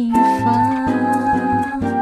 地方。